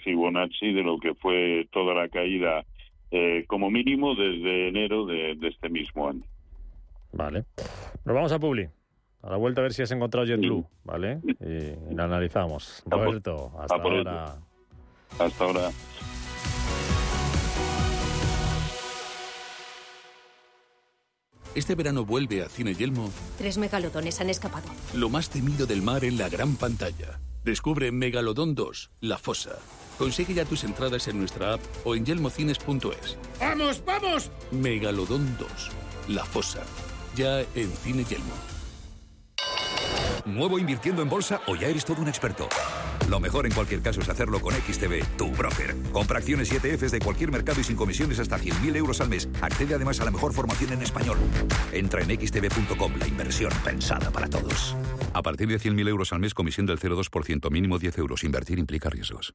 Fibonacci de lo que fue toda la caída, eh, como mínimo desde enero de, este mismo año. Vale. Nos vamos a Publi. A la vuelta a ver si has encontrado JetBlue, ¿vale? Y, la analizamos. Roberto, hasta ahora. Hasta ahora. Este verano vuelve a Cine Yelmo. Tres megalodones han escapado. Lo más temido del mar en la gran pantalla. Descubre Megalodón 2, La Fosa. Consigue ya tus entradas en nuestra app o en yelmocines.es. ¡Vamos, vamos! Megalodón 2, La Fosa. Ya en Cine Yelmo. ¿Nuevo invirtiendo en bolsa o ya eres todo un experto? Lo mejor en cualquier caso es hacerlo con XTB, tu broker. Compra acciones y ETFs de cualquier mercado y sin comisiones hasta 100.000 euros al mes. Accede además a la mejor formación en español. Entra en xtb.com, la inversión pensada para todos. A partir de 100.000 euros al mes, comisión del 0,2%, mínimo 10 euros. Invertir implica riesgos.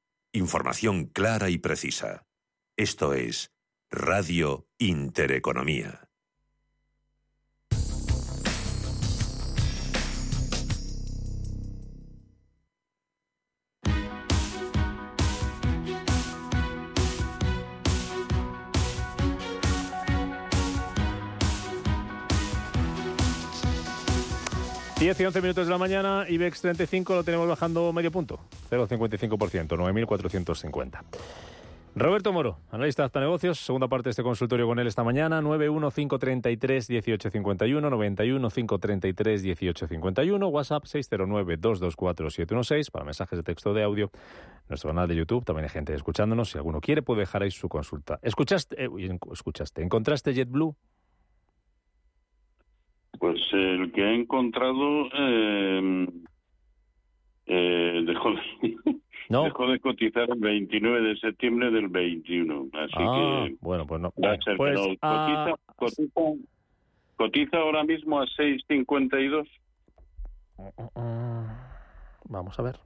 Información clara y precisa. Esto es Radio Intereconomía. 10 y 11 minutos de la mañana, IBEX 35 lo tenemos bajando medio punto, 0,55%, 9.450. Roberto Moro, analista de negocios, segunda parte de este consultorio con él esta mañana, 915331851, 915331851, WhatsApp 609224716 para mensajes de texto de audio. Nuestro canal de YouTube, también hay gente escuchándonos, si alguno quiere puede dejar ahí su consulta. ¿Escuchaste, eh, escuchaste, encontraste JetBlue? Pues el que he encontrado eh, eh, dejó, de, dejó de cotizar el 29 de septiembre del 21. Así ah, que. Bueno, pues no. Va a ser pues, que no. Cotiza, cotiza ahora mismo a 6.52. Vamos a ver.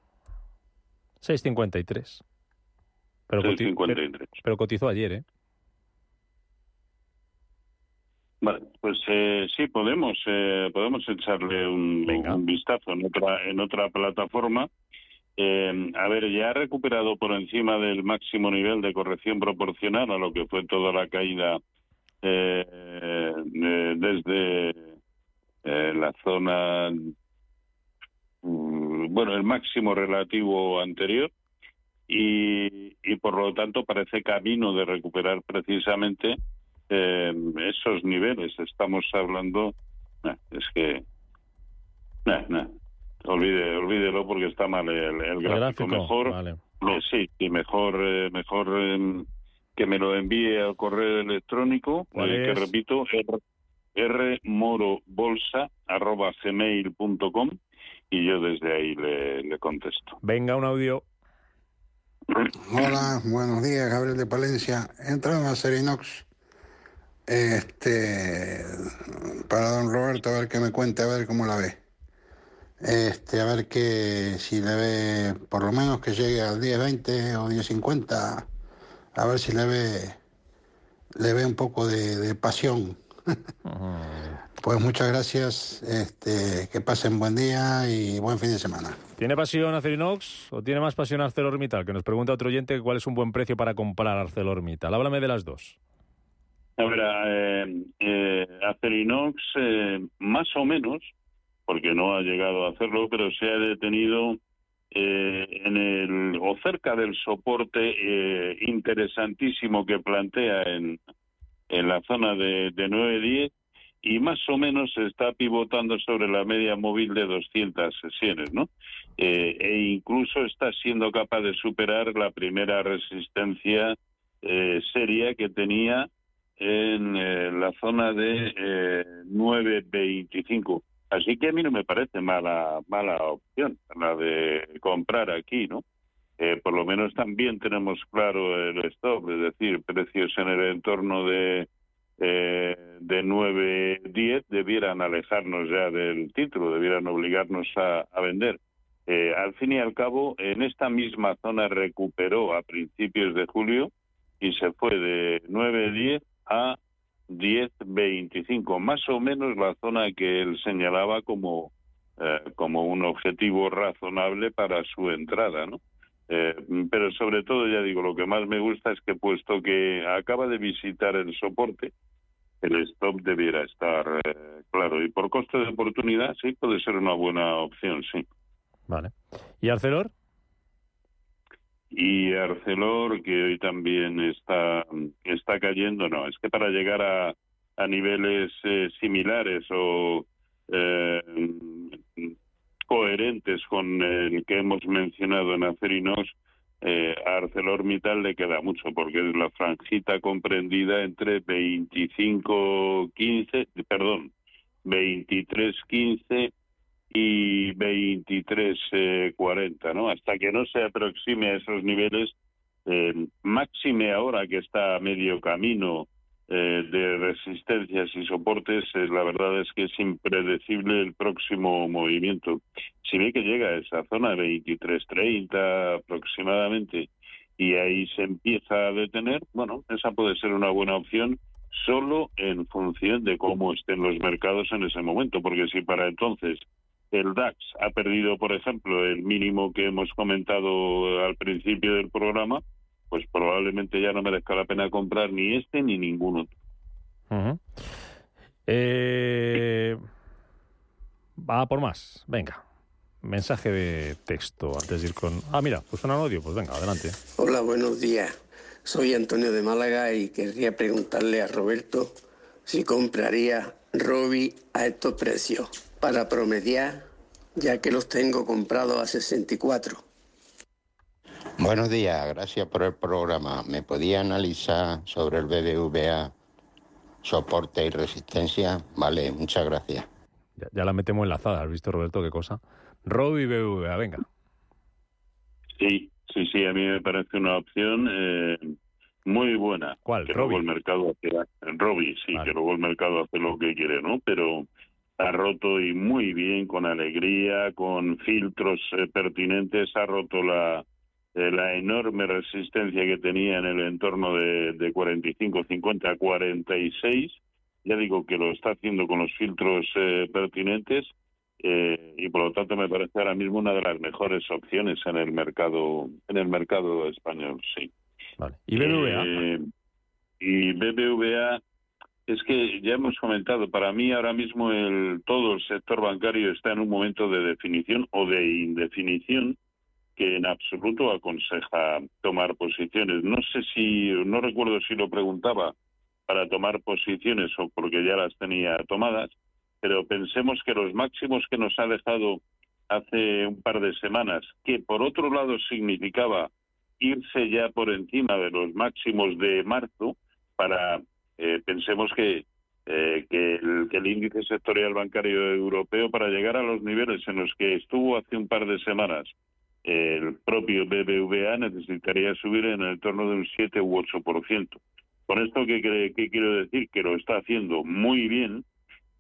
6.53. Pero, 6.53. pero cotizó ayer, ¿eh? Vale, pues eh, sí, podemos eh, podemos echarle un, un, vistazo en otra en otra plataforma. Eh, a ver, ya ha recuperado por encima del máximo nivel de corrección proporcional a lo que fue toda la caída desde la zona, mm, bueno, el máximo relativo anterior y, y por lo tanto parece camino de recuperar precisamente eh, esos niveles. Estamos hablando, es que, olvide, olvídelo porque está mal el, gráfico. Mejor, sí, y mejor, eh, mejor em, que me lo envíe al correo electrónico, eh, que repito, rmorobolsa.gmail.com y yo desde ahí le, le contesto. Venga, un audio. Hola, buenos días, Gabriel de Palencia. Entramos a Serinox este, para don Roberto, a ver que me cuente, a ver cómo la ve. Este, a ver que si le ve, por lo menos que llegue al 10.20 o 10.50, a ver si le ve, le ve un poco de, pasión. pues muchas gracias, este, que pasen buen día y buen fin de semana. ¿Tiene pasión Acerinox o tiene más pasión ArcelorMittal? Que nos pregunta otro oyente cuál es un buen precio para comprar ArcelorMittal. Háblame de las dos. A ver, eh, eh, Acerinox eh, más o menos, porque no ha llegado a hacerlo, pero se ha detenido eh, en el o cerca del soporte eh, interesantísimo que plantea en, en la zona de, de 9-10 y más o menos se está pivotando sobre la media móvil de 200 sesiones, ¿no? Eh, e incluso está siendo capaz de superar la primera resistencia seria que tenía en eh, la zona de eh, 9.25. Así que a mí no me parece mala mala opción la de comprar aquí, ¿no? Eh, por lo menos también tenemos claro el stop, es decir, precios en el entorno de eh, de 9.10 debieran alejarnos ya del título, debieran obligarnos a, vender. Eh, al fin y al cabo, en esta misma zona recuperó a principios de julio y se fue de 9.10 a 10.25, más o menos la zona que él señalaba como, eh, como un objetivo razonable para su entrada, ¿no? Eh, pero sobre todo, ya digo, lo que más me gusta es que puesto que acaba de visitar el soporte, el stop debiera estar eh, claro. Y por coste de oportunidad, sí, puede ser una buena opción, sí. Vale. ¿Y Arcelor? Y Arcelor, que hoy también está, está cayendo, no, es que para llegar a, niveles eh, similares o eh, coherentes con el que hemos mencionado en Acerinos, eh, a ArcelorMittal le queda mucho, porque es la franjita comprendida entre 25.15, perdón, 23.15 y 23.40, ¿no? Hasta que no se aproxime a esos niveles, eh, máxime ahora que está a medio camino eh, de resistencias y soportes, eh, la verdad es que es impredecible el próximo movimiento. Si ve que llega a esa zona 23.30 aproximadamente y ahí se empieza a detener, bueno, esa puede ser una buena opción solo en función de cómo estén los mercados en ese momento, porque si para entonces el DAX ha perdido, por ejemplo, el mínimo que hemos comentado al principio del programa, pues probablemente ya no merezca la pena comprar ni este ni ningún otro. Eh, va por más. Venga. Mensaje de texto antes de ir con. Ah, mira, pues un audio. Pues venga, adelante. Hola, buenos días. Soy Antonio de Málaga y querría preguntarle a Roberto si compraría Robi a estos precios para promediar, ya que los tengo comprados a 64. Buenos días, gracias por el programa. ¿Me podía analizar sobre el BBVA, soporte y resistencia? Vale, muchas gracias. Ya, la metemos enlazada, ¿has visto Roberto qué cosa? Robi BBVA, venga. Sí, sí, sí, a mí me parece una opción. Eh, muy buena. ¿Cuál? Que luego el mercado hace, Robbie, sí, que luego el mercado hace lo que quiere, ¿no? Pero ha roto y muy bien, con alegría, con filtros eh, pertinentes, ha roto la, eh, la enorme resistencia que tenía en el entorno de, de 45, 50, 46. Ya digo que lo está haciendo con los filtros eh, pertinentes y por lo tanto me parece ahora mismo una de las mejores opciones en el mercado en el mercado español, sí. ¿Y BBVA? Eh, y BBVA es que ya hemos comentado, para mí ahora mismo el todo el sector bancario está en un momento de definición o de indefinición que en absoluto aconseja tomar posiciones. No sé si, no recuerdo si lo preguntaba para tomar posiciones o porque ya las tenía tomadas, pero pensemos que los máximos que nos ha dejado hace un par de semanas, que por otro lado significaba irse ya por encima de los máximos de marzo para, eh, pensemos que, eh, que, el, que el índice sectorial bancario europeo, para llegar a los niveles en los que estuvo hace un par de semanas el propio BBVA, necesitaría subir en el torno de un 7 u 8%. Con esto, ¿qué, qué quiero decir? Que lo está haciendo muy bien,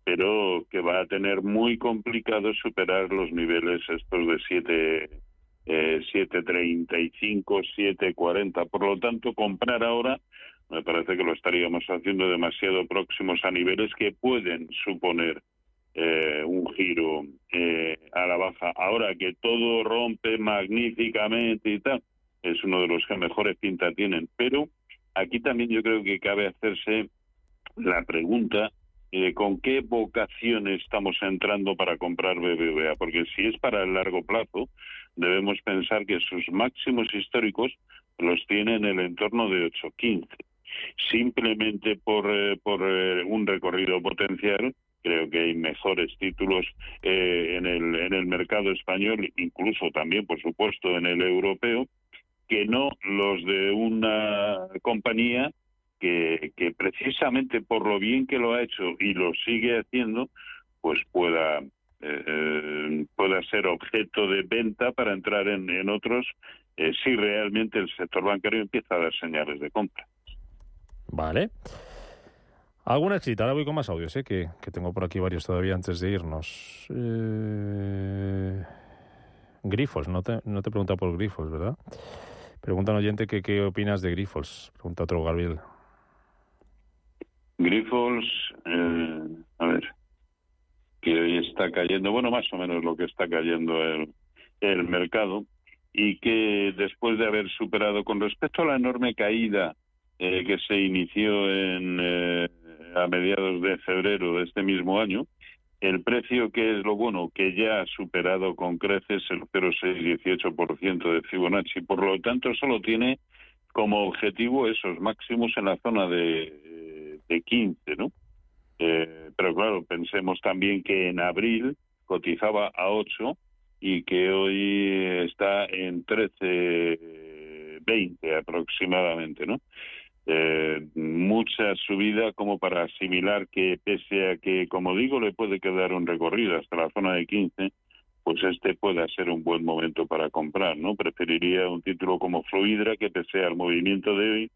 pero que va a tener muy complicado superar los niveles estos de 7 eh, 7.35, 7.40. Por lo tanto, comprar ahora me parece que lo estaríamos haciendo demasiado próximos a niveles que pueden suponer eh, un giro eh, a la baja. Ahora que todo rompe magníficamente y tal, es uno de los que mejores pinta tienen. Pero aquí también yo creo que cabe hacerse la pregunta eh, con qué vocación estamos entrando para comprar BBVA, porque si es para el largo plazo, debemos pensar que sus máximos históricos los tiene en el entorno de 8.15. Simplemente por, eh, eh, un recorrido potencial, creo que hay mejores títulos eh, en, el, mercado español, incluso también, por supuesto, en el europeo, que no los de una compañía que, precisamente por lo bien que lo ha hecho y lo sigue haciendo, pues pueda pueda ser objeto de venta para entrar en, otros si realmente el sector bancario empieza a dar señales de compra. Vale. ¿Alguna cita? Ahora voy con más audios, ¿eh? que, que tengo por aquí varios todavía antes de irnos. Eh... Grifos, no te, no te pregunta por Grifos, ¿verdad? Pregunta un oyente que qué opinas de Grifos. Pregunta otro Gabriel. Grifos, eh, a ver, que hoy está cayendo, bueno, más o menos lo que está cayendo el, el mercado, y que después de haber superado con respecto a la enorme caída eh, que se inició en, eh, a mediados de febrero de este mismo año, el precio que es lo bueno, que ya ha superado con creces el 0,618% de Fibonacci, por lo tanto solo tiene como objetivo esos máximos en la zona de, de 15, ¿no? Eh, pero claro, pensemos también que en abril cotizaba a 8 y que hoy está en 13, 20 aproximadamente, ¿no? Eh, mucha subida como para asimilar que pese a que, como digo, le puede quedar un recorrido hasta la zona de 15, pues este pueda ser un buen momento para comprar, ¿no? Preferiría un título como Fluidra que pese al movimiento de hoy,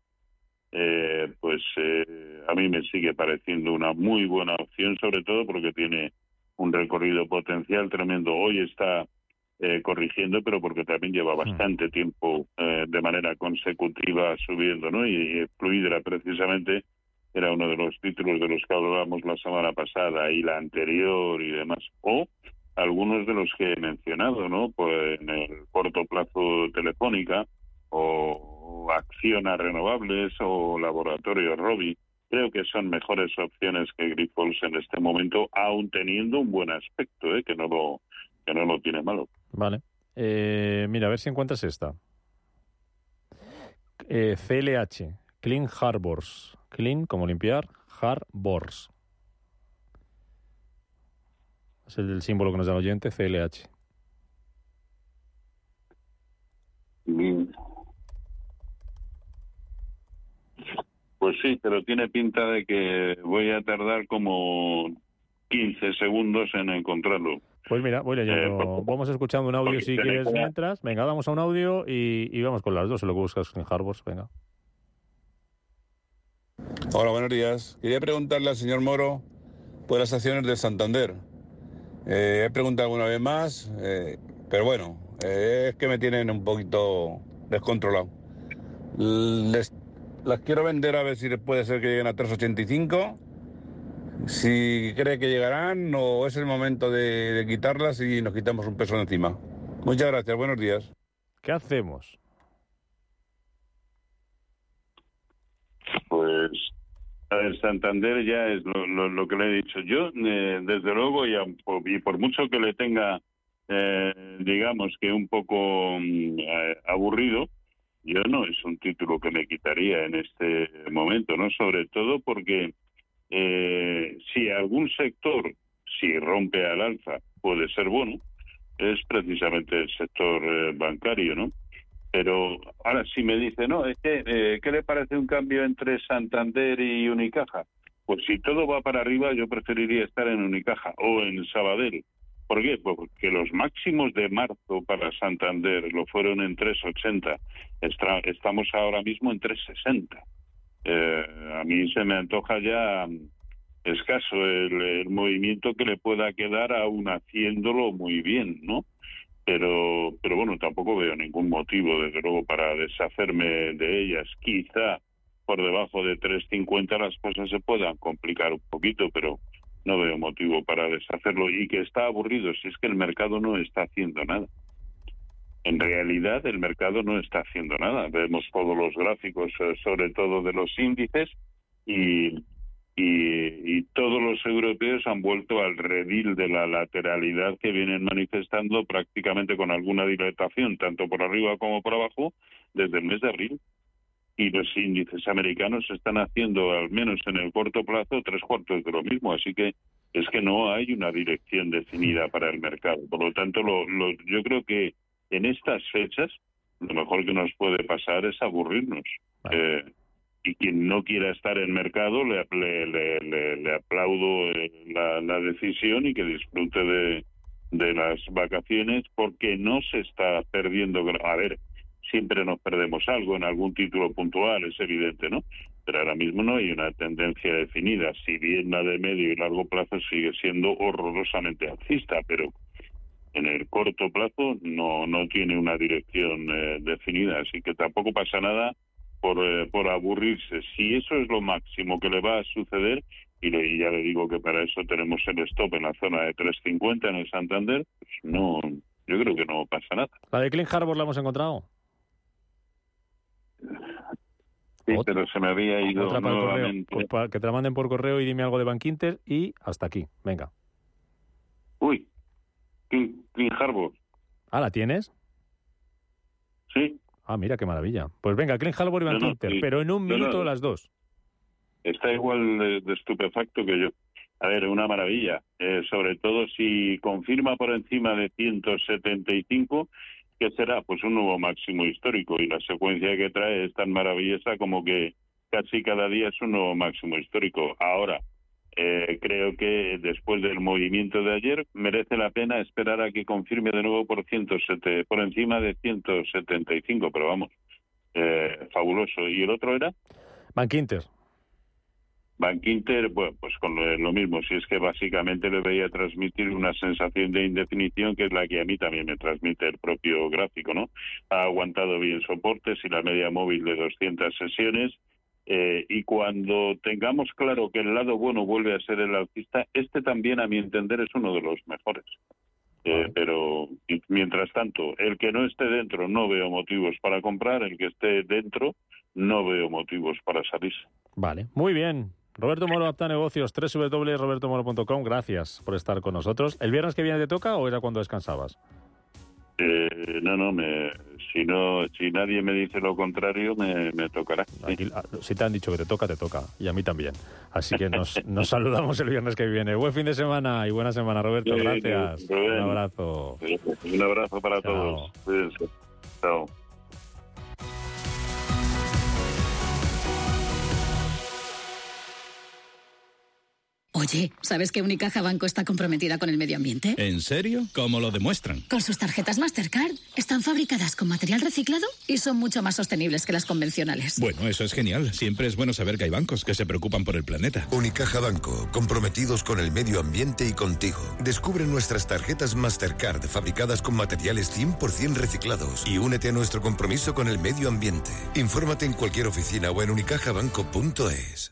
eh, pues eh, a mí me sigue pareciendo una muy buena opción, sobre todo porque tiene un recorrido potencial tremendo. Hoy está eh, corrigiendo, pero porque también lleva bastante tiempo eh, de manera consecutiva subiendo, ¿no? Y, Fluidra precisamente era uno de los títulos de los que hablábamos la semana pasada y la anterior y demás. O algunos de los que he mencionado, ¿no? Pues en el corto plazo Telefónica o Acciona Renovables o Laboratorio Robi. Creo que son mejores opciones que Grifols en este momento, aún teniendo un buen aspecto, ¿eh? que no lo que no lo tiene malo. Vale. Eh, mira, a ver si encuentras esta. Eh, CLH, Clean Harbors. Clean, como limpiar, Harbors. Es el símbolo que nos da el oyente, CLH. Pues sí, pero tiene pinta de que voy a tardar como 15 segundos en encontrarlo. Pues mira, voy leyendo. Eh, vamos escuchando un audio si quieres mientras. Venga, vamos a un audio y, y, vamos con las dos. Si lo que buscas en Harbors, venga. Hola, buenos días. Quería preguntarle al señor Moro por las acciones del Santander. Eh, he preguntado alguna vez más, eh, pero bueno, eh, es que me tienen un poquito descontrolado. Les, las quiero vender a ver si puede ser que lleguen a 3,85. Si cree que llegarán o es el momento de, de quitarlas y nos quitamos un peso de encima. Muchas gracias, buenos días. ¿Qué hacemos? Pues el Santander ya es lo, lo, que le he dicho. Yo, eh, desde luego, y, y, por mucho que le tenga, eh, digamos que un poco mm, eh, aburrido, yo no es un título que me quitaría en este momento, ¿no? Sobre todo porque si algún sector, si rompe al alza, puede ser bueno, es precisamente el sector bancario, ¿no? Pero ahora si me dice, no, que, eh, ¿qué le parece un cambio entre Santander y Unicaja? Pues si todo va para arriba, yo preferiría estar en Unicaja o en Sabadell. ¿Por qué? Pues porque los máximos de marzo para Santander lo fueron en 3,80. estamos ahora mismo en 3,60. Eh, a mí se me antoja ya escaso el, el movimiento que le pueda quedar aún haciéndolo muy bien, ¿no? pero pero bueno tampoco veo ningún motivo desde luego para deshacerme de ellas. Quizá por debajo de 3.50 las cosas se puedan complicar un poquito pero no veo motivo para deshacerlo. Y que está aburrido si es que el mercado no está haciendo nada en realidad el mercado no está haciendo nada vemos todos los gráficos eh, sobre todo de los índices y y, todos los europeos han vuelto al redil de la lateralidad que vienen manifestando prácticamente con alguna dilatación, tanto por arriba como por abajo, desde el mes de abril. Y los índices americanos están haciendo, al menos en el corto plazo, tres cuartos de lo mismo. Así que es que no hay una dirección definida para el mercado. Por lo tanto, lo, yo creo que en estas fechas lo mejor que nos puede pasar es aburrirnos. Eh, y quien no quiera estar en mercado le, le, le, aplaudo eh, la, la, decisión y que disfrute de, de las vacaciones porque no se está perdiendo. A ver, siempre nos perdemos algo en algún título puntual, es evidente, ¿no? Pero ahora mismo no hay una tendencia definida. Si bien la de medio y largo plazo sigue siendo horrorosamente alcista, pero en el corto plazo no, no tiene una dirección eh, definida. Así que tampoco pasa nada por, eh, por aburrirse. Si eso es lo máximo que le va a suceder, y, ya le digo que para eso tenemos el stop en la zona de 3.50 en el Santander, pues no, yo creo que no pasa nada. ¿La de Clean Harbor la hemos encontrado? Sí, pero se me había ido Otra Pues para que te la manden por correo y dime algo de Bankinter y hasta aquí. Venga. Uy, Clean, Clean Harbor. Ah, ¿la tienes? Sí. Ah, mira qué maravilla. Pues venga, Clean Harbor y Van pero en un minuto las dos. Está igual de, estupefacto que yo. A ver, una maravilla. Eh, sobre todo si confirma por encima de 175, ¿qué será? Pues un nuevo máximo histórico. Y la secuencia que trae es tan maravillosa como que casi cada día es un nuevo máximo histórico. Ahora, eh, creo que después del movimiento de ayer merece la pena esperar a que confirme de nuevo por 107, por encima de 175, pero vamos, eh, fabuloso. ¿Y el otro era? Bank Inter. Bank Inter, bueno, pues con lo, mismo, si es que básicamente le veía transmitir una sensación de indefinición que es la que a mí también me transmite el propio gráfico, ¿no? Ha aguantado bien soportes y la media móvil de 200 sesiones eh, y cuando tengamos claro que el lado bueno vuelve a ser el alcista, este también, a mi entender, es uno de los mejores. Eh, pero mientras tanto, el que no esté dentro no veo motivos para comprar, el que esté dentro no veo motivos para salir. Vale, muy bien. Roberto Moro, Apta Negocios, www.robertomoro.com. Gracias por estar con nosotros. ¿El viernes que viene te toca o era cuando descansabas? Eh, no, no, me, si no, si nadie me dice lo contrario, me, tocará. Ah, si te han dicho que te toca, te toca. Y a mí también. Así que nos, nos saludamos el viernes que viene. Buen fin de semana y buena semana, Roberto. gracias. Un abrazo. Un abrazo para todos. Chao. Oye, ¿sabes que Unicaja Banco está comprometida con el medio ambiente? ¿En serio? ¿Cómo lo demuestran? Con sus tarjetas Mastercard. Están fabricadas con material reciclado y son mucho más sostenibles que las convencionales. Bueno, eso es genial. Siempre es bueno saber que hay bancos que se preocupan por el planeta. Unicaja Banco, comprometidos con el medio ambiente y contigo. Descubre nuestras tarjetas Mastercard fabricadas con materiales 100% reciclados y únete a nuestro compromiso con el medio ambiente. Infórmate en cualquier oficina o en unicajabanco.es.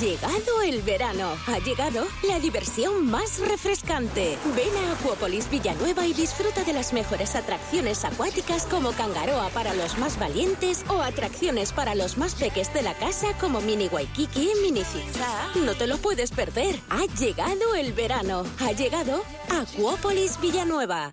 Llegado el verano. Ha llegado la diversión más refrescante. Ven a Acuópolis Villanueva y disfruta de las mejores atracciones acuáticas como Cangaroa para los más valientes o atracciones para los más peques de la casa como Mini Waikiki, Mini Zigzag. No te lo puedes perder. Ha llegado el verano. Ha llegado Acuópolis Villanueva.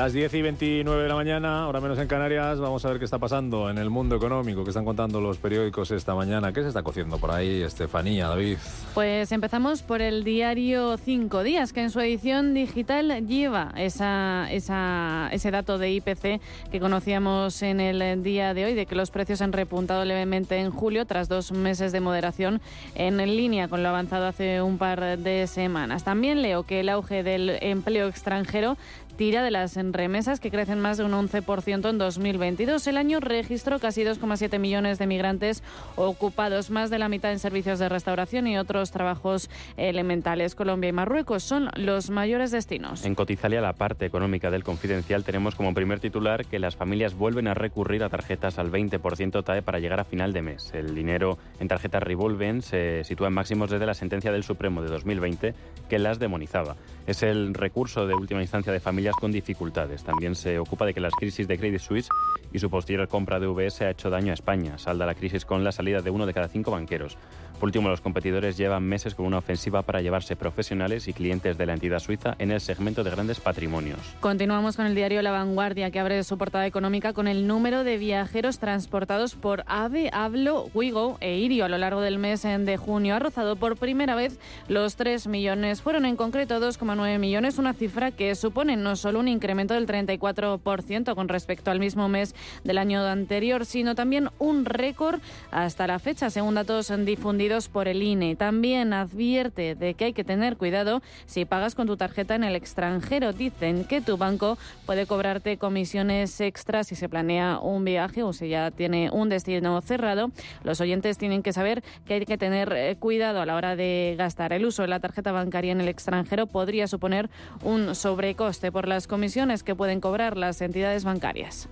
Las 10 y 29 de la mañana, ahora menos en Canarias, vamos a ver qué está pasando en el mundo económico, qué están contando los periódicos esta mañana. ¿Qué se está cociendo por ahí, Estefanía, David? Pues empezamos por el diario Cinco Días, que en su edición digital lleva ese dato de IPC que conocíamos en el día de hoy, de que los precios han repuntado levemente en julio tras dos meses de moderación en línea con lo avanzado hace un par de semanas. También leo que el auge del empleo extranjero tira de las remesas que crecen más de un 11% en 2022. El año registró casi 2,7 millones de migrantes ocupados, más de la mitad en servicios de restauración y otros trabajos elementales. Colombia y Marruecos son los mayores destinos. En Cotizalia, la parte económica del confidencial, tenemos como primer titular que las familias vuelven a recurrir a tarjetas al 20% TAE para llegar a final de mes. El dinero en tarjetas Revolven se sitúa en máximos desde la sentencia del Supremo de 2020 que las demonizaba. Es el recurso de última instancia de familias con dificultades. También se ocupa de que las crisis de Credit Suisse y su posterior compra de UBS ha hecho daño a España. Salda la crisis con la salida de uno de cada cinco banqueros. Por último, los competidores llevan meses con una ofensiva para llevarse profesionales y clientes de la entidad suiza en el segmento de grandes patrimonios. Continuamos con el diario La Vanguardia, que abre su portada económica con el número de viajeros transportados por AVE, Hablo, Wigo e Irio a lo largo del mes de junio. Ha rozado por primera vez los 3 millones. Fueron en concreto 2,9 millones, una cifra que supone no solo un incremento del 34% con respecto al mismo mes del año anterior, sino también un récord hasta la fecha, según datos difundidos por el INE. También advierte de que hay que tener cuidado si pagas con tu tarjeta en el extranjero. Dicen que tu banco puede cobrarte comisiones extras si se planea un viaje o si ya tiene un destino cerrado. Los oyentes tienen que saber que hay que tener eh, cuidado a la hora de gastar. El uso de la tarjeta bancaria en el extranjero podría suponer un sobrecoste por las comisiones que pueden cobrar las entidades bancarias.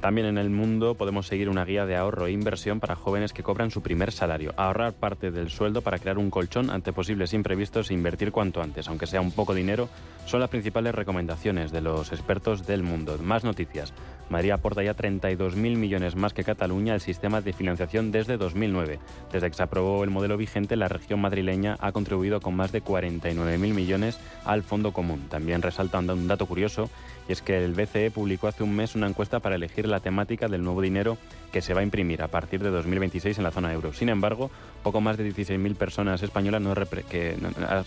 También en el mundo podemos seguir una guía de ahorro e inversión para jóvenes que cobran su primer salario. Ahorrar parte del sueldo para crear un colchón ante posibles imprevistos e invertir cuanto antes, aunque sea un poco dinero, son las principales recomendaciones de los expertos del mundo. Más noticias. Madrid aporta ya 32.000 millones más que Cataluña al sistema de financiación desde 2009. Desde que se aprobó el modelo vigente, la región madrileña ha contribuido con más de 49.000 millones al fondo común. También resalta un dato curioso y es que el BCE publicó hace un mes una encuesta para elegir la temática del nuevo dinero que se va a imprimir a partir de 2026 en la zona euro. Sin embargo, poco más de 16.000 personas españolas no que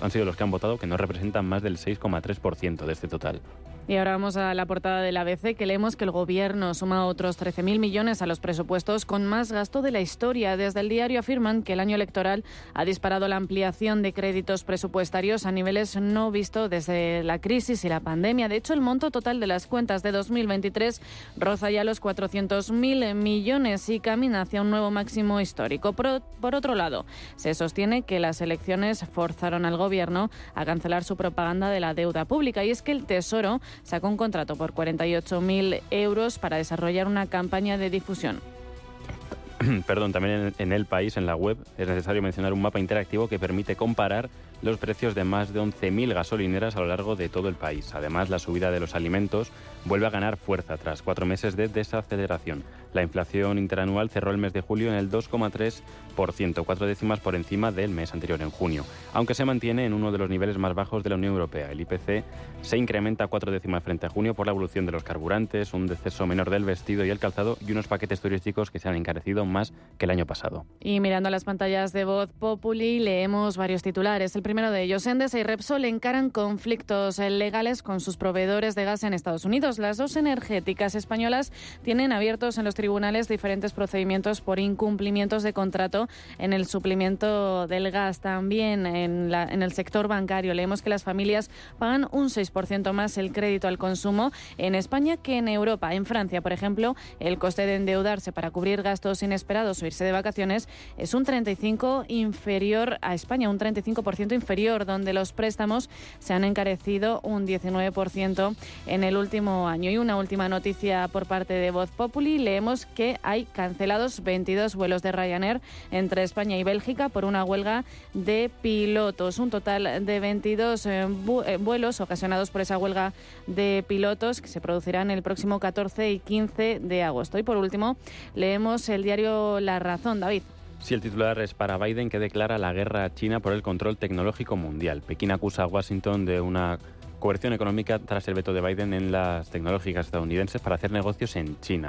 han sido los que han votado, que no representan más del 6,3% de este total. Y ahora vamos a la portada del ABC, que leemos que el Gobierno suma otros 13.000 millones a los presupuestos con más gasto de la historia. Desde el diario afirman que el año electoral ha disparado la ampliación de créditos presupuestarios a niveles no vistos desde la crisis y la pandemia. De hecho, el monto total de las cuentas de 2023 roza ya los 400.000 millones y camina hacia un nuevo máximo histórico. Por, por otro lado, se sostiene que las elecciones forzaron al Gobierno a cancelar su propaganda de la deuda pública y es que el Tesoro sacó un contrato por 48.000 euros para desarrollar una campaña de difusión. Perdón, también en, el país, en la web, es necesario mencionar un mapa interactivo que permite comparar los precios de más de 11.000 gasolineras a lo largo de todo el país. Además, la subida de los alimentos vuelve a ganar fuerza tras cuatro meses de desaceleración. La inflación interanual cerró el mes de julio en el 2,3%, cuatro décimas por encima del mes anterior, en junio, aunque se mantiene en uno de los niveles más bajos de la Unión Europea. El IPC se incrementa cuatro décimas frente a junio por la evolución de los carburantes, un deceso menor del vestido y el calzado y unos paquetes turísticos que se han encarecido más que el año pasado. Y mirando las pantallas de voz Populi, leemos varios titulares. El primero de ellos, Endesa y Repsol encaran conflictos legales con sus proveedores de gas en Estados Unidos. Las dos energéticas españolas tienen abiertos en los tribunales diferentes procedimientos por incumplimientos de contrato en el suplimiento del gas. También en, la, en el sector bancario leemos que las familias pagan un 6% más el crédito al consumo en España que en Europa. En Francia, por ejemplo, el coste de endeudarse para cubrir gastos inesperados o irse de vacaciones es un 35 inferior a España, un 35% inferior, donde los préstamos se han encarecido un 19% en el último año. Y una última noticia por parte de Voz Populi, leemos que hay cancelados 22 vuelos de Ryanair entre España y Bélgica por una huelga de pilotos. Un total de 22 eh, eh, vuelos ocasionados por esa huelga de pilotos que se producirán el próximo 14 y 15 de agosto. Y por último, leemos el diario La Razón, David. Si el titular es para Biden que declara la guerra a China por el control tecnológico mundial. Pekín acusa a Washington de una coerción económica tras el veto de Biden en las tecnológicas estadounidenses para hacer negocios en China.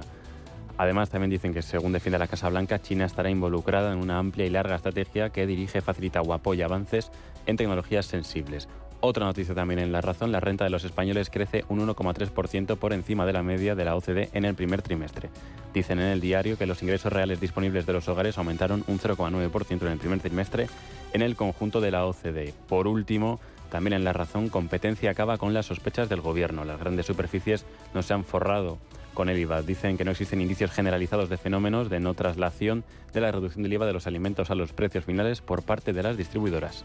Además, también dicen que, según defiende la Casa Blanca, China estará involucrada en una amplia y larga estrategia que dirige, facilita o apoya avances en tecnologías sensibles. Otra noticia también en La Razón, la renta de los españoles crece un 1,3% por encima de la media de la OCDE en el primer trimestre. Dicen en el diario que los ingresos reales disponibles de los hogares aumentaron un 0,9% en el primer trimestre en el conjunto de la OCDE. Por último, también en La Razón, competencia acaba con las sospechas del gobierno. Las grandes superficies no se han forrado con el IVA. Dicen que no existen indicios generalizados de fenómenos de no traslación de la reducción del IVA de los alimentos a los precios finales por parte de las distribuidoras.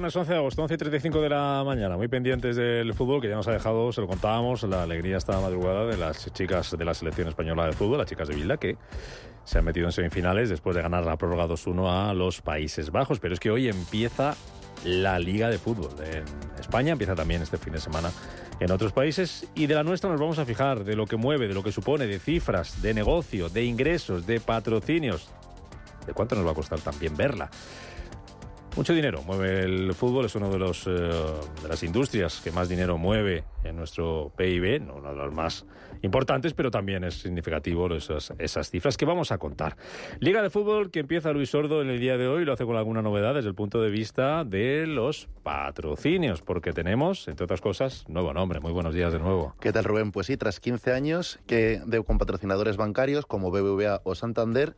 Viernes 11 de agosto, 11 y 35 de la mañana, muy pendientes del fútbol, que ya nos ha dejado, se lo contábamos, la alegría esta madrugada de las chicas de la selección española de fútbol, las chicas de Vilda, que se han metido en semifinales después de ganar la prórroga 2-1 a los Países Bajos. Pero es que hoy empieza la Liga de Fútbol en España, empieza también este fin de semana en otros países y de la nuestra nos vamos a fijar de lo que mueve, de lo que supone, de cifras, de negocio, de ingresos, de patrocinios, de cuánto nos va a costar también verla. Mucho dinero mueve el fútbol, es una de, los, eh, de las industrias que más dinero mueve en nuestro PIB, no una de las más importantes, pero también es significativo esas, esas cifras que vamos a contar. Liga de fútbol que empieza Luis Sordo en el día de hoy, lo hace con alguna novedad desde el punto de vista de los patrocinios, porque tenemos, entre otras cosas, nuevo nombre. Muy buenos días de nuevo. ¿Qué tal, Rubén? Pues sí, tras 15 años que de, con patrocinadores bancarios como BBVA o Santander,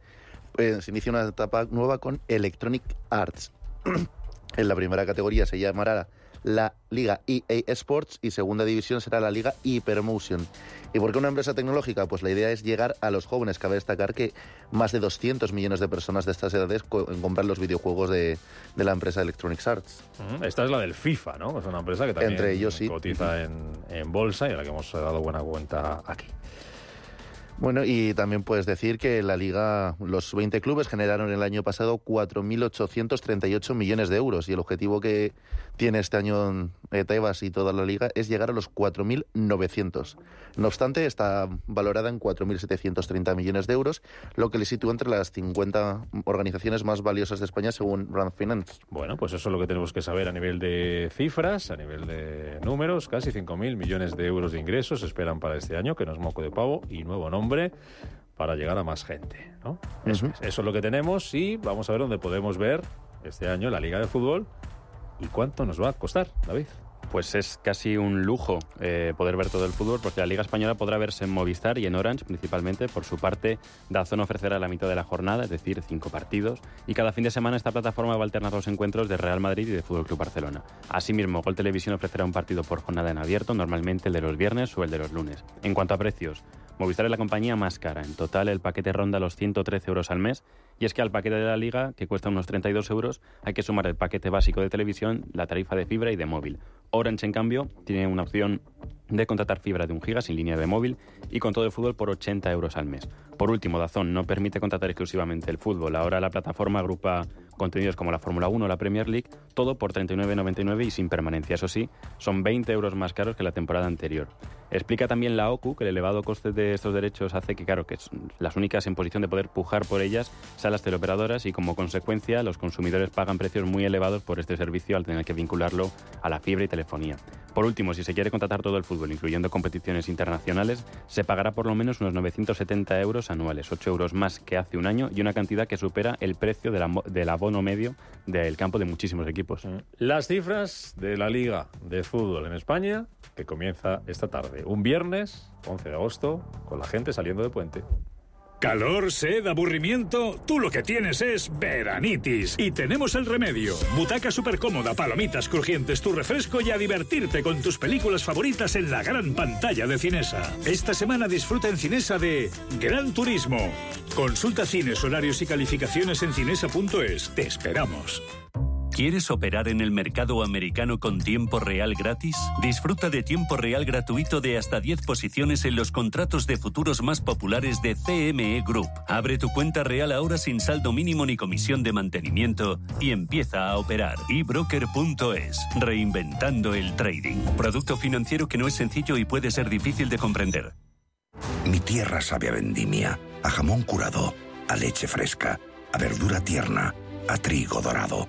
pues, se inicia una etapa nueva con Electronic Arts en la primera categoría se llamará la Liga EA Sports y segunda división será la Liga Hypermotion. ¿Y por qué una empresa tecnológica? Pues la idea es llegar a los jóvenes. Cabe destacar que más de 200 millones de personas de estas edades compran los videojuegos de, la empresa Electronic Arts. Esta es la del FIFA, ¿no? Es una empresa que también Entre ellos, sí. cotiza en, en bolsa y a la que hemos dado buena cuenta aquí. Bueno, y también puedes decir que la Liga, los 20 clubes generaron el año pasado 4.838 millones de euros y el objetivo que tiene este año eh, Tebas y toda la Liga es llegar a los 4.900. No obstante, está valorada en 4.730 millones de euros, lo que le sitúa entre las 50 organizaciones más valiosas de España según Brand Finance. Bueno, pues eso es lo que tenemos que saber a nivel de cifras, a nivel de números. Casi 5.000 millones de euros de ingresos esperan para este año, que no es moco de pavo y nuevo nombre para llegar a más gente. ¿no? eso, es, lo que tenemos y vamos a ver dónde podemos ver este año la Liga de Fútbol y cuánto nos va a costar, David. Pues es casi un lujo eh, poder ver todo el fútbol, porque la Liga Española podrá verse en Movistar y en Orange principalmente. Por su parte, Dazón ofrecerá la mitad de la jornada, es decir, cinco partidos. Y cada fin de semana esta plataforma va a alternar los encuentros de Real Madrid y de Fútbol Club Barcelona. Asimismo, Gol Televisión ofrecerá un partido por jornada en abierto, normalmente el de los viernes o el de los lunes. En cuanto a precios, Movistar es la compañía más cara. En total, el paquete ronda los 113 euros al mes. Y es que al paquete de la liga, que cuesta unos 32 euros, hay que sumar el paquete básico de televisión, la tarifa de fibra y de móvil. Orange, en cambio, tiene una opción de contratar fibra de un giga sin línea de móvil y con todo el fútbol por 80 euros al mes. Por último, Dazón no permite contratar exclusivamente el fútbol. Ahora la plataforma agrupa contenidos como la Fórmula 1 o la Premier League, todo por 39,99 y sin permanencia. Eso sí, son 20 euros más caros que la temporada anterior. Explica también la OCU que el elevado coste de estos derechos hace que, claro, que las únicas en posición de poder pujar por ellas sean las teleoperadoras y como consecuencia los consumidores pagan precios muy elevados por este servicio al tener que vincularlo a la fibra y telefonía. Por último, si se quiere contratar todo el fútbol, incluyendo competiciones internacionales, se pagará por lo menos unos 970 euros anuales, 8 euros más que hace un año y una cantidad que supera el precio del abono medio del campo de muchísimos equipos. Las cifras de la Liga de Fútbol en España, que comienza esta tarde, un viernes, 11 de agosto, con la gente saliendo de puente. Calor, sed, aburrimiento, tú lo que tienes es veranitis. Y tenemos el remedio. Butaca super cómoda, palomitas crujientes, tu refresco y a divertirte con tus películas favoritas en la gran pantalla de Cinesa. Esta semana disfruta en Cinesa de Gran Turismo. Consulta cines, horarios y calificaciones en cinesa.es. Te esperamos. ¿Quieres operar en el mercado americano con tiempo real gratis? Disfruta de tiempo real gratuito de hasta 10 posiciones en los contratos de futuros más populares de CME Group. Abre tu cuenta real ahora sin saldo mínimo ni comisión de mantenimiento y empieza a operar. ebroker.es, reinventando el trading. Producto financiero que no es sencillo y puede ser difícil de comprender. Mi tierra sabe a vendimia, a jamón curado, a leche fresca, a verdura tierna, a trigo dorado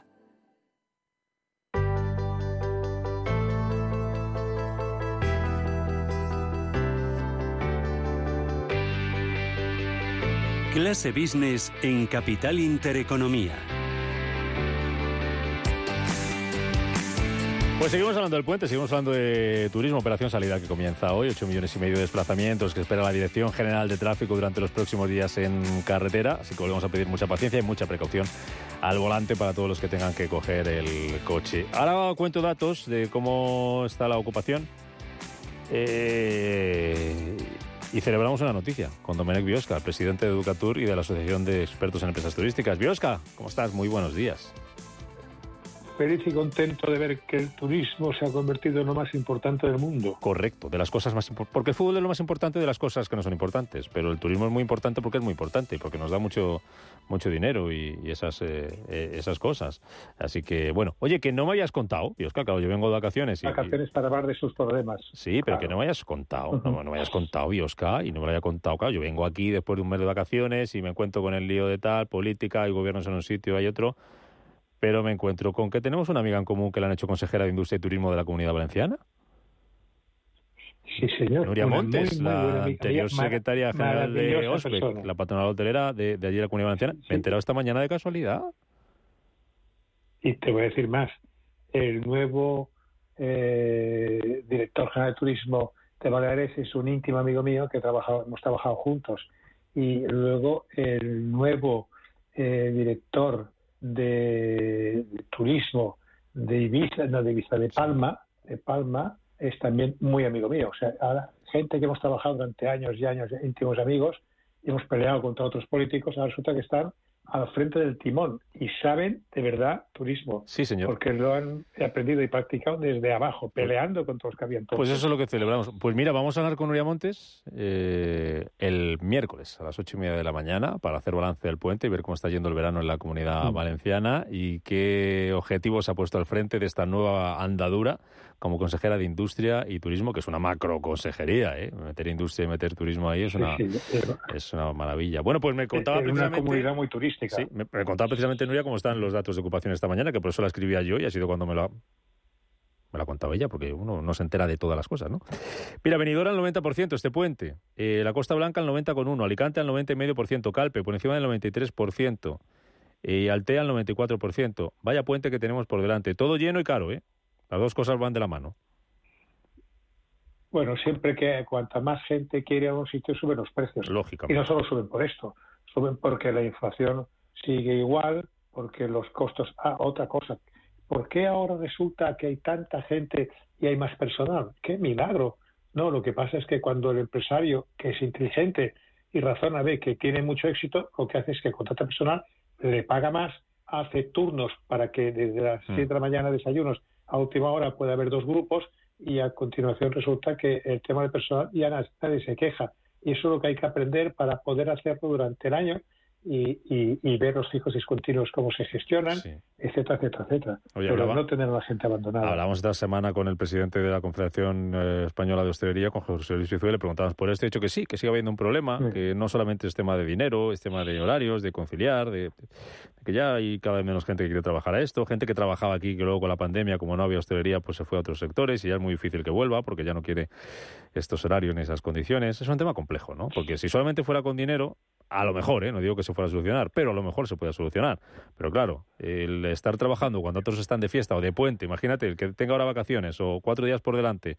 Clase Business en Capital Intereconomía. Pues seguimos hablando del puente, seguimos hablando de turismo, operación salida que comienza hoy, 8 millones y medio de desplazamientos que espera la Dirección General de Tráfico durante los próximos días en carretera, así que volvemos a pedir mucha paciencia y mucha precaución al volante para todos los que tengan que coger el coche. Ahora cuento datos de cómo está la ocupación. Eh, y celebramos una noticia con Domenech Biosca, presidente de Educatur y de la Asociación de Expertos en Empresas Turísticas. Biosca, ¿cómo estás? Muy buenos días. Feliz y contento de ver que el turismo se ha convertido en lo más importante del mundo. Correcto, de las cosas más importantes. Porque el fútbol es lo más importante de las cosas que no son importantes, pero el turismo es muy importante porque es muy importante, porque nos da mucho, mucho dinero y, esas, eh, eh, esas cosas. Así que, bueno, oye, que no me hayas contado, Dios, claro, yo vengo de vacaciones. Y, vacaciones para hablar de sus problemas. Sí, pero que no me hayas contado, no, me hayas contado, Biosca, y no me lo haya contado, claro, yo vengo aquí después de un mes de vacaciones y me encuentro con el lío de tal, política, hay gobiernos en un sitio, hay otro pero me encuentro con que tenemos una amiga en común que la han hecho consejera de Industria y Turismo de la Comunidad Valenciana. Sí, señor. Nuria Montes, la anterior secretaria general de OSPEC, la patronal hotelera de, de allí de la Comunidad Valenciana. Me he enterado esta mañana de casualidad. Y te voy a decir más. El nuevo eh, director general de turismo de Baleares es un íntimo amigo mío que trabajado, hemos trabajado juntos. Y luego el nuevo eh, director de, turismo de Ibiza, no de Ibiza, de Palma, de Palma, es también muy amigo mío. O sea, ahora, gente que hemos trabajado durante años y años, íntimos amigos, y hemos peleado contra otros políticos, ahora resulta que están al frente del timón y saben de verdad turismo. Sí, señor. Porque lo han aprendido y practicado desde abajo, pues peleando contra los que habían Pues eso es lo que celebramos. Pues mira, vamos a hablar con Nuria Montes eh, el miércoles a las ocho y media de la mañana para hacer balance del puente y ver cómo está yendo el verano en la comunidad mm. valenciana y qué objetivos ha puesto al frente de esta nueva andadura como consejera de Industria y Turismo, que es una macro consejería, ¿eh? Meter industria y meter turismo ahí es una, es una maravilla. Bueno, pues me contaba es una comunidad muy turística. Sí, me, contaba precisamente Nuria cómo están los datos de ocupación esta mañana, que por eso la escribía yo y ha sido cuando me lo ha, me la contaba ella, porque uno no se entera de todas las cosas, ¿no? Mira, Benidorm al 90% este puente, eh, la Costa Blanca al 90,1%, Alicante al 90,5%, Calpe por encima del 93%, y Altea al 94%. Vaya puente que tenemos por delante, todo lleno y caro, ¿eh? Las dos cosas van de la mano. Bueno, siempre que cuanta más gente quiere a un sitio suben los precios. Lógicamente. Y no solo suben por esto, suben porque la inflación sigue igual, porque los costos... Ah, otra cosa. ¿Por qué ahora resulta que hay tanta gente y hay más personal? ¡Qué milagro! No, lo que pasa es que cuando el empresario, que es inteligente y razona, ve que tiene mucho éxito, lo que hace es que contrata personal, le paga más, hace turnos para que desde las 7 mm. de la mañana desayunos a última hora puede haber dos grupos y a continuación resulta que el tema de personal ya nadie se queja. Y eso es lo que hay que aprender para poder hacerlo durante el año y, ver los fijos discontinuos cómo se gestionan, etcétera, etcétera, etcétera. Pero no tener a la gente abandonada. Hablamos esta semana con el presidente de la Confederación eh, Española de Hostelería, con José Luis Fizuel, le preguntábamos por esto, y ha dicho que sí, que sigue habiendo un problema, que no solamente es tema de dinero, es tema de horarios, de conciliar, de, que ya hay cada vez menos gente que quiere trabajar a esto, gente que trabajaba aquí que luego con la pandemia, como no había hostelería, pues se fue a otros sectores y ya es muy difícil que vuelva porque ya no quiere estos horarios ni esas condiciones. Es un tema complejo, ¿no? Porque si solamente fuera con dinero, a lo mejor, ¿eh? no digo que se fuera a solucionar, pero a lo mejor se puede solucionar. Pero claro, el estar trabajando cuando otros están de fiesta o de puente, imagínate, el que tenga ahora vacaciones o cuatro días por delante,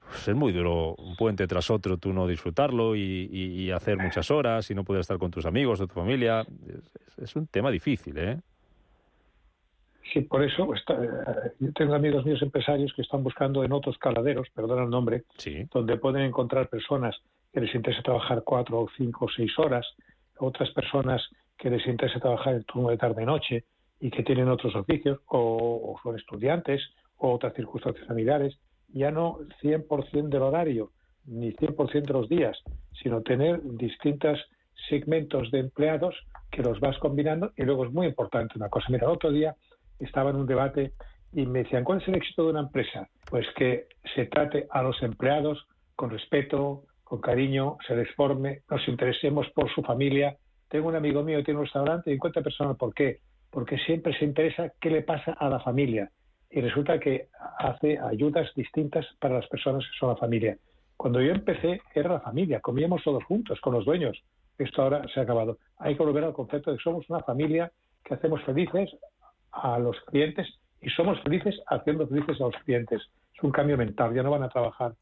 pues es muy duro un puente tras otro, tú no disfrutarlo y, hacer muchas horas y no poder estar con tus amigos o tu familia. Es, un tema difícil, ¿eh? Sí, por eso eh, yo tengo amigos míos empresarios que están buscando en otros caladeros, perdón el nombre, donde pueden encontrar personas que les interesa trabajar cuatro o cinco o seis horas, otras personas que les interesa trabajar en turno de tarde-noche y que tienen otros oficios, o, son estudiantes, o otras circunstancias familiares, ya no 100% del horario, ni 100% de los días, sino tener distintos segmentos de empleados que los vas combinando y luego es muy importante una cosa. Mira, el otro día estaba en un debate y me decían, ¿cuál es el éxito de una empresa? Pues que se trate a los empleados con respeto, con cariño, se les forme, nos interesemos por su familia. Tengo un amigo mío que tiene un restaurante y encuentra personal. ¿Por qué? Porque siempre se interesa qué le pasa a la familia. Y resulta que hace ayudas distintas para las personas que son la familia. Cuando yo empecé era la familia, comíamos todos juntos con los dueños. Esto ahora se ha acabado. Hay que volver al concepto de que somos una familia que hacemos felices a los clientes y somos felices haciendo felices a los clientes. Es un cambio mental, ya no van a trabajar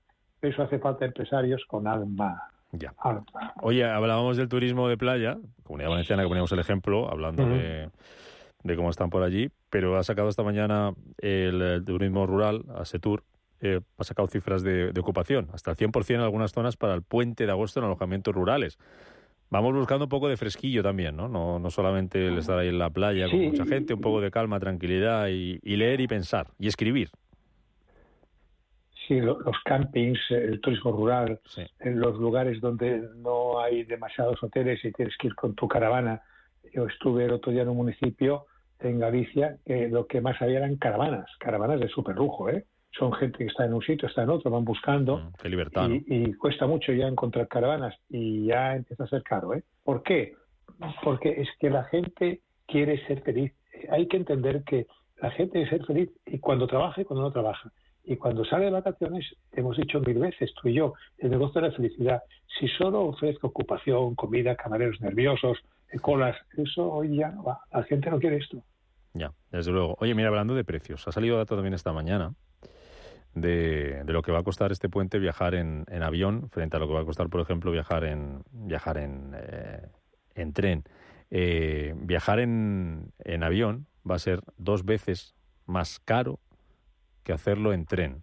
eso hace falta empresarios con alma. Ya. Oye, hablábamos del turismo de playa, Comunidad Valenciana, que poníamos el ejemplo, hablando de, cómo están por allí, pero ha sacado esta mañana el, turismo rural, ASETUR, eh, ha sacado cifras de, ocupación, hasta el 100% en algunas zonas para el puente de agosto en alojamientos rurales. Vamos buscando un poco de fresquillo también, ¿no? No, no solamente el estar ahí en la playa con mucha gente, un poco de calma, tranquilidad y, leer y pensar y escribir. Sí, los campings, el turismo rural, en los lugares donde no hay demasiados hoteles y tienes que ir con tu caravana. Yo estuve el otro día en un municipio en Galicia que lo que más había eran caravanas, caravanas de super lujo, ¿eh? son gente que está en un sitio, está en otro, van buscando. Mm, qué libertad. Y, cuesta mucho ya encontrar caravanas y ya empieza a ser caro. ¿eh? ¿Por qué? Porque es que la gente quiere ser feliz. Hay que entender que la gente quiere ser feliz y cuando trabaja y cuando no trabaja. Y cuando sale de vacaciones, hemos dicho mil veces, tú y yo, el negocio de la felicidad. Si solo ofrezco ocupación, comida, camareros nerviosos, colas, eso hoy ya no va. La gente no quiere esto. Ya, desde luego. Oye, mira, hablando de precios, ha salido dato también esta mañana de, lo que va a costar este puente viajar en, avión frente a lo que va a costar, por ejemplo, viajar en, viajar en, eh, en tren. Eh, viajar en, en avión va a ser dos veces más caro que hacerlo en tren.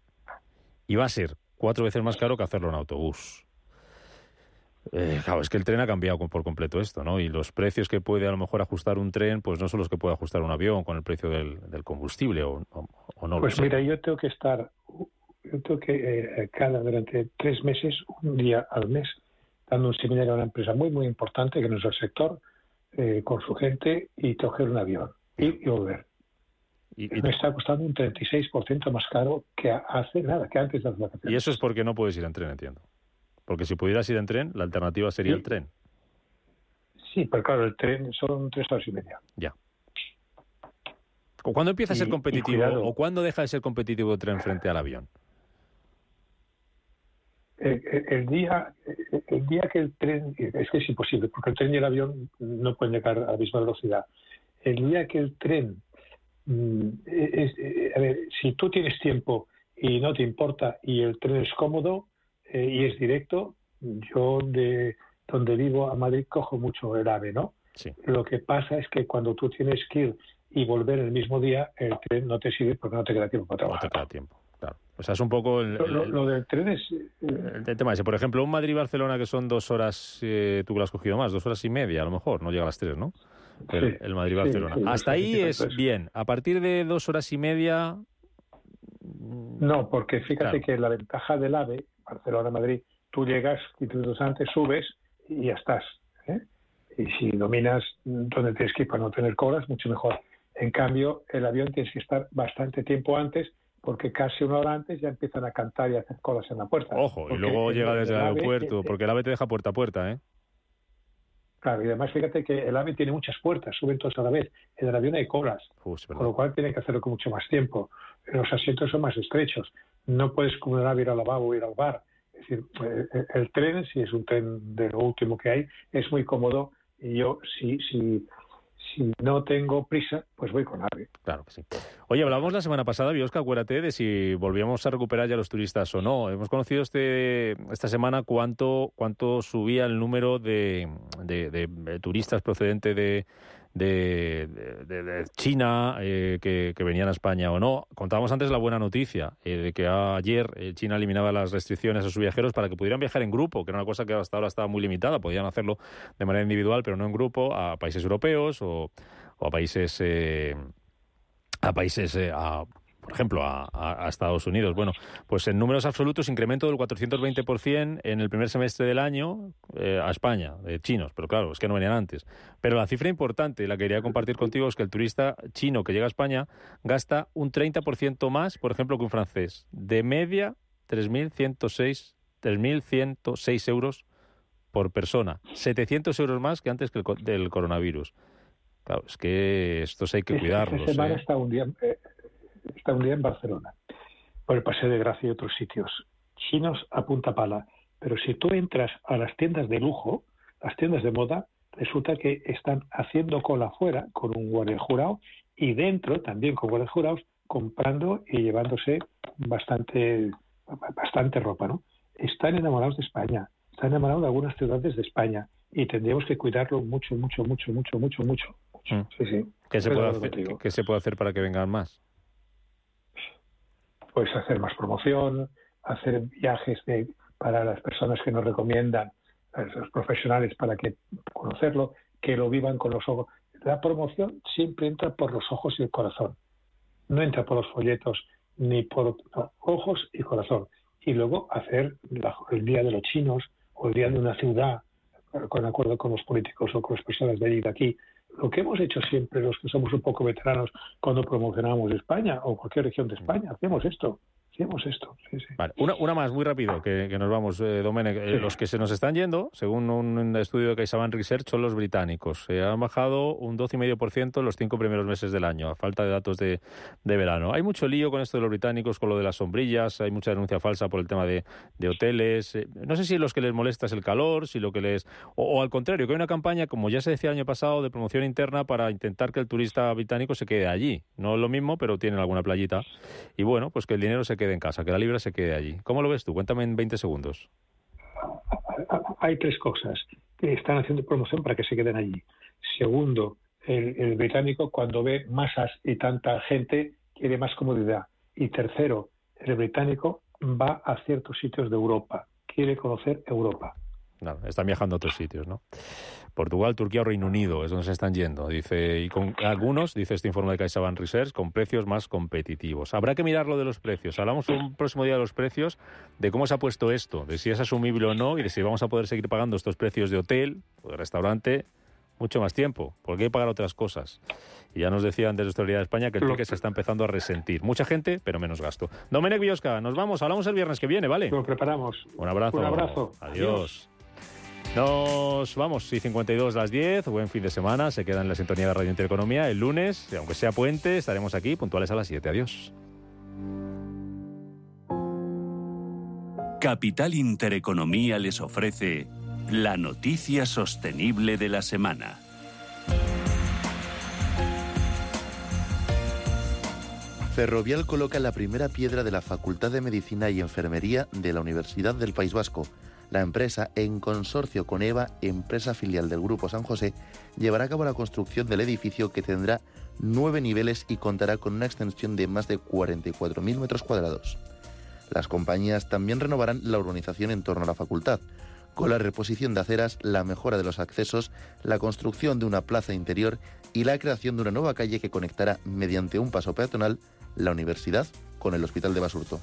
Y va a ser cuatro veces más caro que hacerlo en autobús. Eh, claro, es que el tren ha cambiado por completo esto, ¿no? Y los precios que puede a lo mejor ajustar un tren, pues no son los que puede ajustar un avión con el precio del, combustible o, no. Pues mira, yo tengo que estar, yo tengo que eh, cada durante tres meses, un día al mes, dando un seminario a una empresa muy, muy importante que no es el sector, eh, con su gente y coger un avión y, volver. Y, me está costando un 36% más caro que hace nada, que antes de las vacaciones. Y eso es porque no puedes ir en tren, entiendo. Porque si pudieras ir en tren, la alternativa sería el tren. Sí, pero claro, el tren son tres horas y media. Ya. ¿O cuándo empieza a ser competitivo o cuándo deja de ser competitivo el tren frente al avión? El, día el día que el tren es que es imposible porque el tren y el avión no pueden llegar a la misma velocidad el día que el tren mm, a ver si tú tienes tiempo y no te importa y el tren es cómodo eh, y es directo. Yo de donde vivo a Madrid cojo mucho el AVE, ¿no? Lo que pasa es que cuando tú tienes que ir y volver el mismo día, el tren no te sirve porque no te queda tiempo para trabajar. No te queda tiempo, claro. O sea, es un poco el, lo, del tren es... Eh, el, tema ese. Por ejemplo, un Madrid-Barcelona que son dos horas, eh, tú que lo has cogido más, dos horas y media a lo mejor, no llega a las tres, ¿no? El, Madrid-Barcelona. Hasta ahí es bien. A partir de dos horas y media... No, porque fíjate que la ventaja del AVE Barcelona-Madrid, tú llegas 15 minutos antes, subes y ya estás. ¿eh? Y si dominas donde tienes que ir para no tener colas, mucho mejor. En cambio, el avión tienes que estar bastante tiempo antes porque casi una hora antes ya empiezan a cantar y a hacer colas en la puerta. Ojo, y luego llega desde el, aeropuerto, porque el AVE te deja puerta a puerta, ¿eh? Claro, y además fíjate que el AVE tiene muchas puertas, suben todos a la vez. En el avión hay colas, con lo cual tiene que hacerlo con mucho más tiempo. Los asientos son más estrechos no puedes como el ir al lavabo o ir al bar. Es decir, eh, eh, el, tren, si es un tren de lo último que hay, es muy cómodo y yo si, si, si no tengo prisa, pues voy con AVE. Claro que sí. Oye, hablábamos la semana pasada, Biosca, acuérdate de si volvíamos a recuperar ya los turistas o no. Hemos conocido este, esta semana cuánto, cuánto subía el número de, de turistas procedentes de, de, China eh, que, venían a España o no. Contábamos antes la buena noticia eh, de que ayer eh, China eliminaba las restricciones a sus viajeros para que pudieran viajar en grupo, que era una cosa que hasta ahora estaba muy limitada. Podían hacerlo de manera individual, pero no en grupo, a países europeos o, a países a países a por ejemplo, a, Estados Unidos. Bueno, pues en números absolutos, incremento del 420% en el primer semestre del año eh, a España, de chinos, pero claro, es que no venían antes. Pero la cifra importante, la que quería compartir contigo, es que el turista chino que llega a España gasta un 30% más, por ejemplo, que un francés. De media, 3.106, 3.106 euros por persona. 700 euros más que antes que el, del coronavirus. Claro, es que estos hay que cuidarlos. ¿eh? está un día, eh, está un día en Barcelona, por el Paseo de Gracia y otros sitios, chinos a punta pala. Pero si tú entras a las tiendas de lujo, las tiendas de moda, resulta que están haciendo cola afuera con un guardia jurado y dentro también con guardias jurados comprando y llevándose bastante, bastante ropa, ¿no? Están enamorados de España, están enamorados de algunas ciudades de España y tendríamos que cuidarlo mucho, mucho, mucho, mucho, mucho, mucho. Mm. Sí, sí. ¿Qué se, puede hacer, ¿Qué se puede hacer para que vengan más? Pues hacer más promoción, hacer viajes para las personas que nos recomiendan los profesionales para que conocerlo, que lo vivan con los ojos. La promoción siempre entra por los ojos y el corazón. No entra por los folletos ni por ojos y corazón. Y luego hacer el día de los chinos o el día de una ciudad, con acuerdo con los políticos o con las personas de allí de aquí. Lo que hemos hecho siempre los que somos un poco veteranos cuando promocionamos España o cualquier región de España, hacemos esto esto. una, más, muy rápido, que, nos vamos, eh, Domenech. Eh, los que se nos están yendo, según un, estudio de CaixaBank Research, son los británicos. Se han bajado un 12,5% en los cinco primeros meses del año, a falta de datos de, verano. Hay mucho lío con esto de los británicos, con lo de las sombrillas, hay mucha denuncia falsa por el tema de, hoteles. Eh, no sé si los que les molesta es el calor, si lo que les... O, al contrario, que hay una campaña, como ya se decía el año pasado, de promoción interna para intentar que el turista británico se quede allí. No es lo mismo, pero tienen alguna playita. Y bueno, pues que el dinero se quede en casa, que la libra se quede allí. ¿Cómo lo ves tú? Cuéntame en 20 segundos. Hay tres cosas están haciendo promoción para que se queden allí. Segundo, el, británico cuando ve masas y tanta gente quiere más comodidad. Y tercero, el británico va a ciertos sitios de Europa, quiere conocer Europa. Están viajando a otros sitios, ¿no? Portugal, Turquía o Reino Unido es donde se están yendo. Dice, y con algunos, dice este informe de CaixaBank Research, con precios más competitivos. Habrá que mirar lo de los precios. Hablamos un próximo día de los precios, de cómo se ha puesto esto, de si es asumible o no y de si vamos a poder seguir pagando estos precios de hotel o de restaurante mucho más tiempo, porque hay que pagar otras cosas. Y ya nos decían desde la Autoridad de España que el ticket se está empezando a resentir. Mucha gente, pero menos gasto. Domenech Biosca, nos vamos, hablamos el viernes que viene, ¿vale? Lo preparamos. Un abrazo. Un abrazo. Adiós. Nos vamos, y 52 las 10, buen fin de semana, se queda en la sintonía de Radio Intereconomía. El lunes, aunque sea puente, estaremos aquí puntuales a las 7. Adiós. Capital Intereconomía les ofrece la noticia sostenible de la semana. Ferrovial coloca la primera piedra de la Facultad de Medicina y Enfermería de la Universidad del País Vasco la empresa, en consorcio con EVA, empresa filial del Grupo San José, llevará a cabo la construcción del edificio que tendrá nueve niveles y contará con una extensión de más de 44.000 metros cuadrados. Las compañías también renovarán la urbanización en torno a la facultad, con la reposición de aceras, la mejora de los accesos, la construcción de una plaza interior y la creación de una nueva calle que conectará mediante un paso peatonal la universidad con el Hospital de Basurto.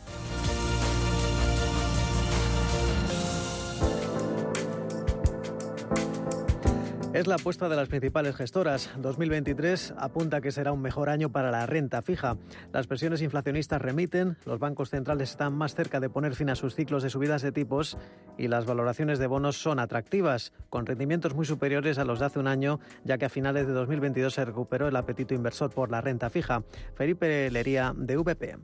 Es la apuesta de las principales gestoras. 2023 apunta que será un mejor año para la renta fija. Las presiones inflacionistas remiten, los bancos centrales están más cerca de poner fin a sus ciclos de subidas de tipos y las valoraciones de bonos son atractivas, con rendimientos muy superiores a los de hace un año, ya que a finales de 2022 se recuperó el apetito inversor por la renta fija. Felipe Lería, de VP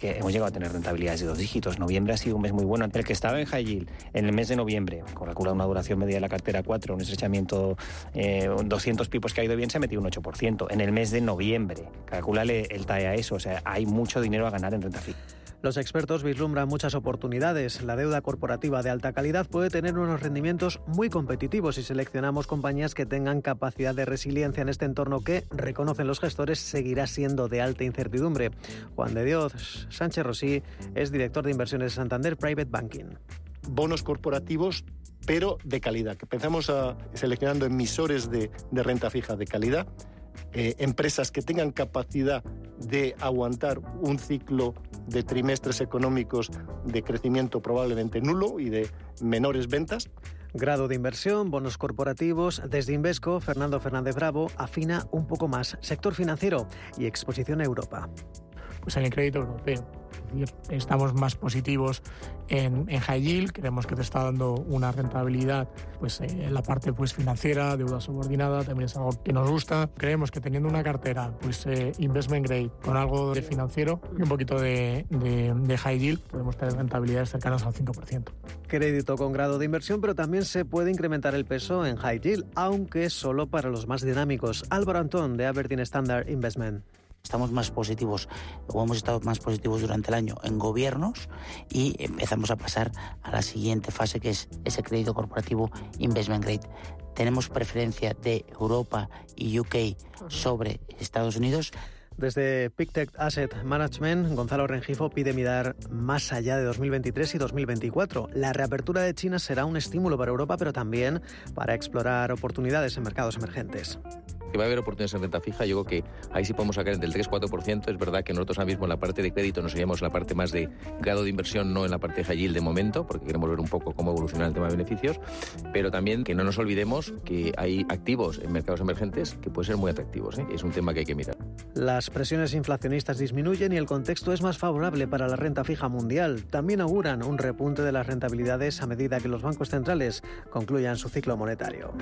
que hemos llegado a tener rentabilidades de dos dígitos. Noviembre ha sido un mes muy bueno. El que estaba en high en el mes de noviembre, con calcula una duración media de la cartera 4, un estrechamiento, eh, 200 pipos que ha ido bien, se ha metido un 8%. En el mes de noviembre, calculale el TAE a eso. O sea, hay mucho dinero a ganar en renta fija. Los expertos vislumbran muchas oportunidades. La deuda corporativa de alta calidad puede tener unos rendimientos muy competitivos si seleccionamos compañías que tengan capacidad de resiliencia en este entorno que, reconocen los gestores, seguirá siendo de alta incertidumbre. Juan de Dios Sánchez Rosí es director de inversiones de Santander Private Banking. Bonos corporativos pero de calidad, pensamos a, seleccionando emisores de, renta fija de calidad, eh, empresas que tengan capacidad de aguantar un ciclo de trimestres económicos de crecimiento probablemente nulo y de menores ventas. Grado de inversión, bonos corporativos. Desde Invesco, Fernando Fernández Bravo afina un poco más sector financiero y exposición a Europa. Pues en el crédito europeo estamos más positivos en, high yield, creemos que te está dando una rentabilidad pues, eh, en la parte pues, financiera, deuda subordinada, también es algo que nos gusta. Creemos que teniendo una cartera pues, eh, investment grade con algo de financiero y un poquito de, de high yield, podemos tener rentabilidades cercanas al 5%. Crédito con grado de inversión, pero también se puede incrementar el peso en high yield, aunque solo para los más dinámicos. Álvaro Antón de Aberdeen Standard Investment. Estamos más positivos o hemos estado más positivos durante el año en gobiernos y empezamos a pasar a la siguiente fase que es ese crédito corporativo investment grade. Tenemos preferencia de Europa y UK sobre Estados Unidos Desde PicTech Asset Management, Gonzalo Rengifo pide mirar más allá de 2023 y 2024. La reapertura de China será un estímulo para Europa, pero también para explorar oportunidades en mercados emergentes que va a haber oportunidades en renta fija, yo creo que ahí sí podemos sacar del 3-4%. Es verdad que nosotros ahora mismo en la parte de crédito nos iríamos en la parte más de grado de inversión, no en la parte de yield de momento, porque queremos ver un poco cómo evoluciona el tema de beneficios, pero también que no nos olvidemos que hay activos en mercados emergentes que pueden ser muy atractivos. ¿eh? Es un tema que hay que mirar. Las presiones inflacionistas disminuyen y el contexto es más favorable para la renta fija mundial. También auguran un repunte de las rentabilidades a medida que los bancos centrales concluyan su ciclo monetario.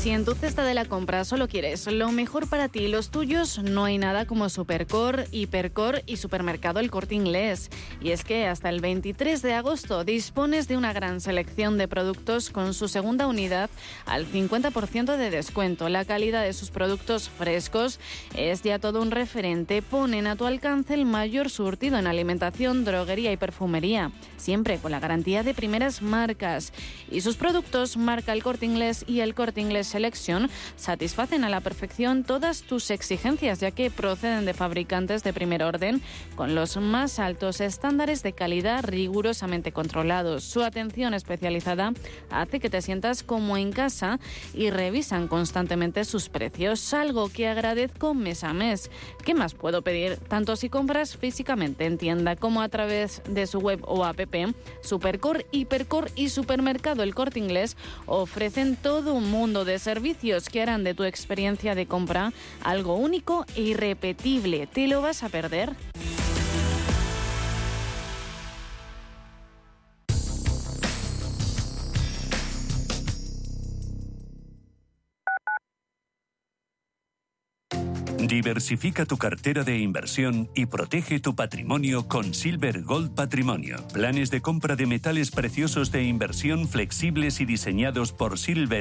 Si en tu cesta de la compra solo quieres lo mejor para ti y los tuyos, no hay nada como Supercor, Hipercor y Supermercado El Corte Inglés. Y es que hasta el 23 de agosto dispones de una gran selección de productos con su segunda unidad al 50% de descuento. La calidad de sus productos frescos es ya todo un referente. Ponen a tu alcance el mayor surtido en alimentación, droguería y perfumería, siempre con la garantía de primeras marcas. Y sus productos marca El Corte Inglés y El Corte Inglés Selección satisfacen a la perfección todas tus exigencias, ya que proceden de fabricantes de primer orden con los más altos estándares de calidad rigurosamente controlados. Su atención especializada hace que te sientas como en casa y revisan constantemente sus precios, algo que agradezco mes a mes. ¿Qué más puedo pedir? Tanto si compras físicamente en tienda como a través de su web o app, Supercore, Hipercore y Supermercado El Corte Inglés ofrecen todo un mundo de servicios que harán de tu experiencia de compra algo único e irrepetible. ¿Te lo vas a perder? Diversifica tu cartera de inversión y protege tu patrimonio con Silver Gold Patrimonio. Planes de compra de metales preciosos de inversión flexibles y diseñados por Silver